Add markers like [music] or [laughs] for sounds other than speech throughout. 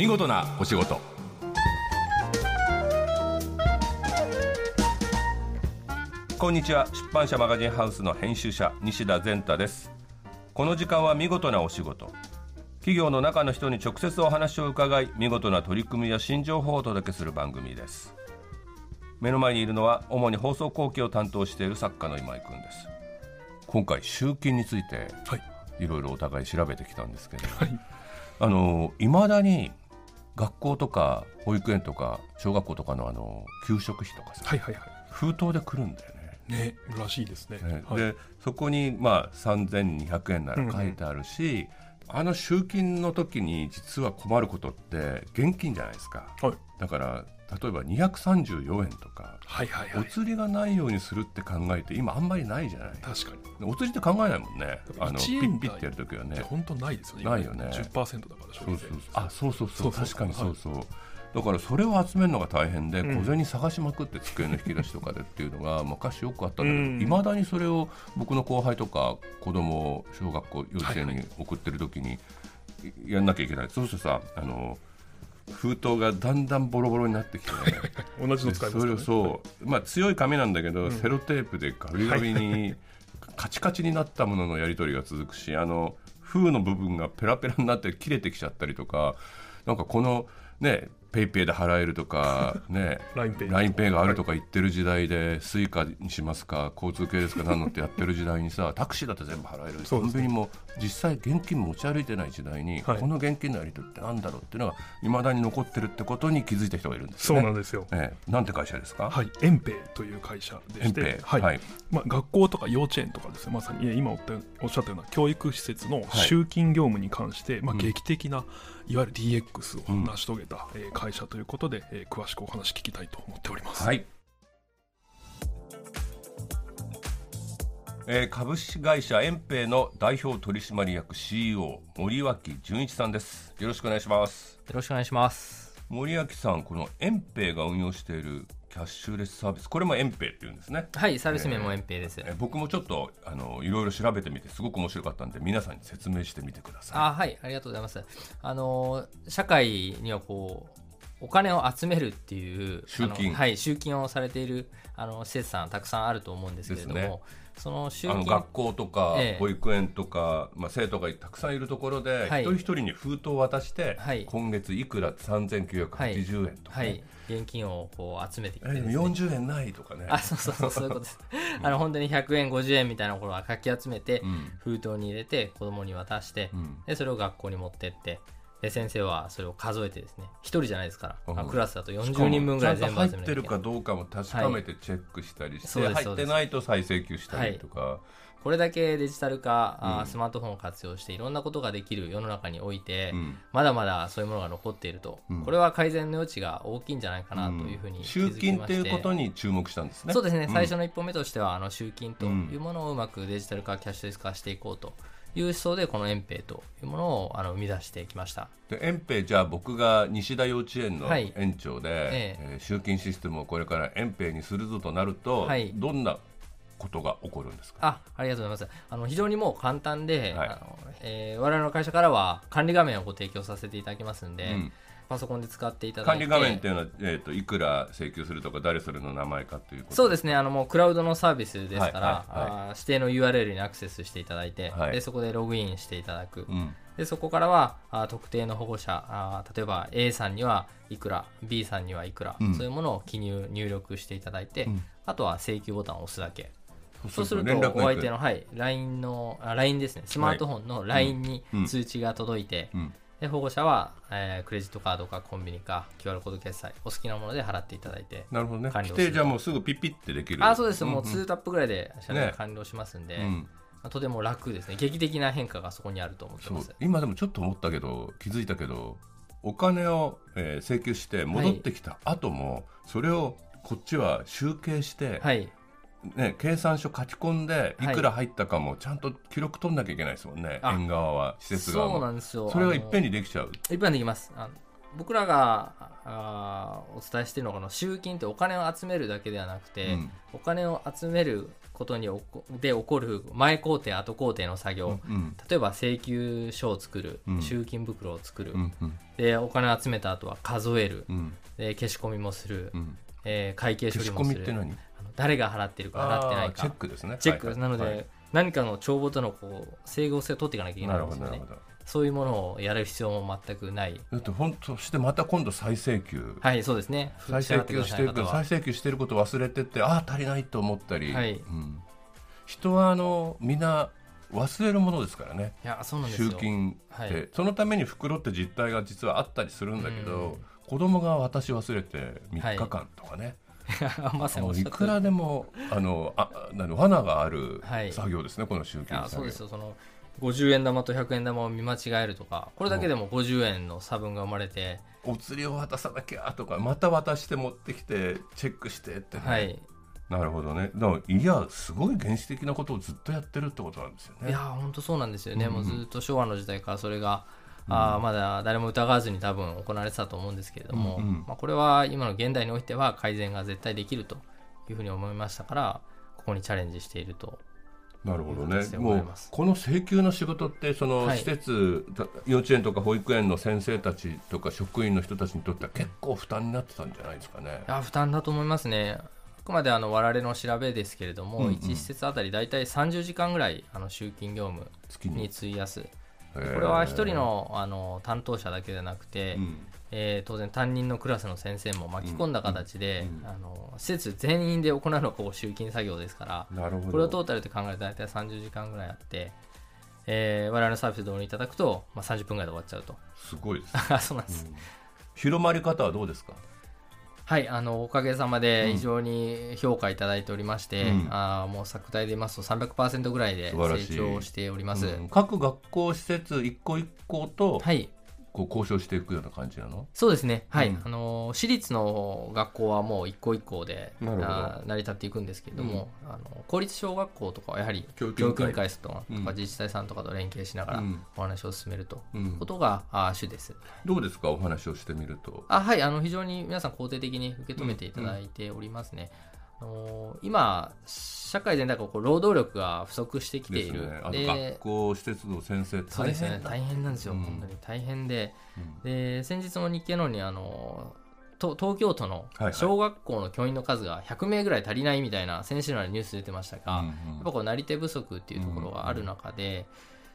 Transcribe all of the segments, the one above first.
見事なお仕事。こんにちは。出版社マガジンハウスの編集者西田善太です。この時間は見事なお仕事。企業の中の人に直接お話を伺い見事な取り組みや新情報をお届けする番組です。目の前にいるのは主に放送後期を担当している作家の今井君です。今回集金についてはい。いろいろお互い調べてきたんですけど、はい。あのいまだに学校とか保育園とか小学校とかのあの給食費とかさ、はいはいは封筒で来るんだよね。いねらしいですね。ね。はい、でそこにまあ3200円なら書いてあるし、あの集金の時に実は困ることって現金じゃないですか。はい。だから例えば234円とかはいはいはい。お釣りがないようにするって考えて今あんまりないじゃない。確かに。お釣りって考えないもんね。あのピ1円台ッピッてやる時はね。本当ないですよね。ないよね。10%だから消費税そうそうそう。あそうそうそう。そうそう確かにそうそう、だからそれを集めるのが大変で、うん。小銭探しまくって机の引き出しとかでっていうのが [laughs] 昔よくあったんだけうん。どいま、未だにそれを僕の後輩とか子供を小学校幼稚園に送ってる時にやんなきゃいけない、そうするとさあの封筒がだんだんボロボロになってきて、[laughs] 同じの使いますそれをそう、まあ、強い紙なんだけど、うん。セロテープでガビガビにカチカチになったもののやり取りが続くしあの封の部分がペラペラになって切れてきちゃったりとかなんかこのね PayPay で払えるとか [laughs] ね LINEPay LINEPay があるとか言ってる時代で、 Suica にしますか交通系ですか何のってやってる時代にさ [laughs] タクシーだって全部払える。コンビニも実際現金持ち歩いてない時代に、はい。この現金のやり取りってなんだろうっていうのがいまだに残ってるってことに気づいた人がいるんですね。うなんですよ。ええ、なんて会社ですか、はい、エンペイという会社でして。はい。はい。まあ、学校とか幼稚園とかですねまさにえ今おっしゃったような教育施設のはい。集金業務に関して、まあ、うん。劇的な、いわゆる DX を成し遂げた、えー会社ということで、えー詳しくお話聞きたいと思っております。はい。えー株式会社エンペイの代表取締役 CEO 森脇純一さんです。よろしくお願いします。よろしくお願いします。森脇さん、このエンペイが運用しているキャッシュレスサービス、これもエンペイっていうんですね。はい、サービス名もエンペイです。えー僕もちょっとあのいろいろ調べてみてすごく面白かったんで皆さんに説明してみてください。あはい、ありがとうございます。あのー社会にはこう、お金を集めるっていう集金。はい、集金をされているあの施設さんたくさんあると思うんですけれども、ね。その集あの金学校とかええ。保育園とか、まあ、生徒がたくさんいるところで、はい。一人一人に封筒を渡して、はい。今月いくら3980円とか、ね。はい、現金をこう集めてきてね、40円ないとかね。あそうそうそうそういうことです。[laughs] あの本当に100円、50円みたいなところはかき集めて、うん。封筒に入れて子供に渡して、うん。でそれを学校に持ってってで先生はそれを数えてですね一人じゃないですから、うん。あクラスだとしかも40人分ぐらい全部集めなきゃいけない。てるかどうかも確かめてチェックしたりして、そうです入ってないと再請求したりとか、これだけデジタル化、うんスマートフォンを活用していろんなことができる世の中において、うん。まだまだそういうものが残っていると、うん。これは改善の余地が大きいんじゃないかなというふうに気集金って。いうことに注目したんですね。そうですね、ん。最初の一歩目としてはあの集金というものをうまくデジタル化、キャッシュレス化していこうという思想でこのエンペイというものをあの生み出してきました。でエンペイじゃあ僕が西田幼稚園のはい。園長で、え。えー集金システムをこれからエンペイにするぞとなると、はい。どんなことが起こるんですか？あありがとうございます。あの非常にもう簡単で、はい。あのえー我々の会社からは管理画面をご提供させていただきますんで、うんパソコンで使っていただいて。管理画面っていうのは、えー、といくら請求するとか誰それの名前かということ。そうですねあのもうクラウドのサービスですから、はいはいはい。指定の URL にアクセスしていただいて、はい。でそこでログインしていただく、うん。でそこからはあー特定の保護者あー例えば A さんにはいくら B さんにはいくら、うん。そういうものを記入入力していただいて、うん。あとは請求ボタンを押すだけ。そそうするとお相手の、はい、LINE のあ LINE ですね。スマートフォンの LINE にうん。通知が届いて、うんで保護者は、えークレジットカードかコンビニか QR コード決済お好きなもので払っていただいてなるほどね。規定じゃもうすぐピッピってできるあそうです、もううん。2タップぐらいで謝ね。罪完了しますんで、うん。まあとても楽ですね。劇的な変化がそこにあると思ってます。今でもちょっと思ったけど気づいたけどお金を、えー請求して戻ってきた後も、それをこっちは集計して、はいね、計算書書き込んでいはい。くら入ったかもちゃんと記録取んなきゃいけないですもんね、あ。園側は施設側も。そうなんですよ。それがいっぺんににできちゃう。いっぺんできます。あの僕らがあーお伝えしているのは集金ってお金を集めるだけではなくて、うん。お金を集めることにで起こる前工程後工程の作業、うん例えば請求書を作る、うん。集金袋を作る、うんうん。でお金を集めた後は数える、うん。で消し込みもする、うん。えー会計処消し理もする。込みって何？誰が払ってるか払ってないか。チェックですね。チェック。はいなので、はい。何かの帳簿とのこう整合性を取っていかなきゃいけなないるんですよね。そういうものをやる必要も全くない。だって本当そしてまた今度再請求。はいそうですね。再請求してる再請求してること忘れててああ足りないと思ったり、はい。うん、人はあのみんな忘れるものですからね。いやそうなんですよ。集金って、はい。そのために袋って実態が実はあったりするんだけど、うん。子供が渡し忘れて3日間とかね、[laughs] まさにいくらでもあのあなの罠があるはい。作業ですね、この集い金作業。やそうですよ。その50円玉と100円玉を見間違えるとかこれだけでも50円の差分が生まれて、お釣りを渡さなきゃとかまた渡して持ってきてチェックしてってね、はい。なるほどね。だからいやすごい原始的なことをずっとやってるってことなんですよね。いや本当そうなんですよね、うん。もうずっと昭和の時代からそれが、あーまだ誰も疑わずに多分行われてたと思うんですけれども、うんうん。まあ、これは今の現代においては改善が絶対できるというふうに思いましたからここにチャレンジしていると。なるほどね。もうこの請求の仕事ってそのはい。施設、た幼稚園とか保育園の先生たちとか職員の人たちにとっては結構負担になってたんじゃないですかね。い。や負担だと思いますね。あくまであの我々の調べですけれども、うんうん。1施設あたり大体30時間ぐらいあの集金業務に費やすここれは一人のあの担当者だけでなくて、うん。えー当然担任のクラスの先生も巻き込んだ形で、うん。うん。あの施設全員で行うのがこう集金作業ですからなるほど。これをトータルで考えると大体30時間ぐらいあって、えー我々のサービスで導入いただくと、まあ、30分ぐらいで終わっちゃうと。すごいです、[laughs] あそうなんです、広まり方はどうですか？はいあのおかげさまで非常に評価いただいておりまして、うん。あーもう作体で言いますと300%ぐらいで成長しております、うん。各学校施設一個一個とはいこう交渉していくような感じなの？そうですね、はい、うん。あの私立の学校はもう一校一校で成り立っていくんですけれども、あの公立小学校とかはやはり教育委員会。とかうん。自治体さんとかと連携しながらうん。お話を進めるとういうん。ことが、あ主です。どうですか？お話をしてみると。あはい。あの非常に皆さん肯定的に受け止めていただいておりますね。あの今社会全体がこう労働力が不足してきている、ね。あと学校施設の先生大変だ大変なんですよ、うん。本当に大変で。うん。で先日も日経のにあのと東京都の小学校の教員の数が100名ぐらい足りないみたいな先週のニュース出てましたが、うんやっぱこうなり手不足っていうところがある中で、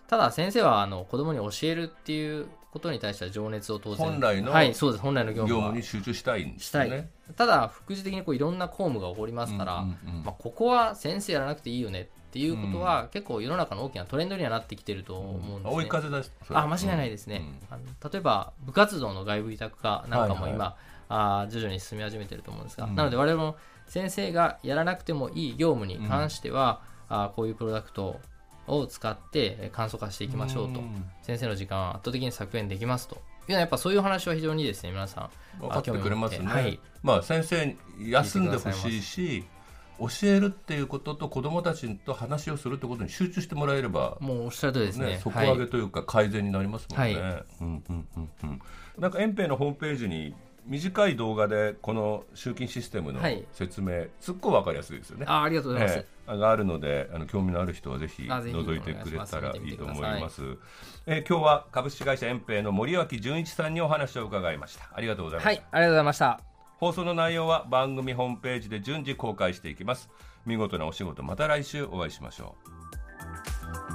ただ先生はあの子供に教えるっていうことに対しては情熱を当然本来のはいそうです。本来の業業務は務に集中したいんですしたい、よねただ副次的にこういろんな公務が起こりますから、うんうんうん。まあ、ここは先生やらなくていいよねっていうことは、結構世の中の大きなトレンドにはなってきてると思うんですね。追い風ですそれ。あ間違いないですね、あの例えば部活動の外部委託化なんかもはいはい今、あー徐々に進み始めてると思うんですが、うん。なので我々も先生がやらなくてもいい業務に関しては、あーこういうプロダクトを使ってえー簡素化していきましょうと、ん。先生の時間は圧倒的に削減できますと。いうやっぱそういう話は非常にですね皆さん分かってくれますね、はい。まあ先生に休んでほしいし教えるっていうことと子どもたちと話をするってことに集中してもらえればもうおっしゃる通りですね。ね、底はい。上げというか改善になりますもんね。はい。うんうんうんうんなんか延平のホームページに短い動画でこの集金システムのはい説明、すっごいわかりやすいですよね。あありがとうございます、ええがあるのであの興味のある人はぜひ覗いてくれたらいいと思います。えー今日は株式会社延平の森脇純一さんにお話を伺いました。ありがとうございました。はいありがとうございました放送の内容は番組ホームページで順次公開していきます見事なお仕事また来週お会いしましょう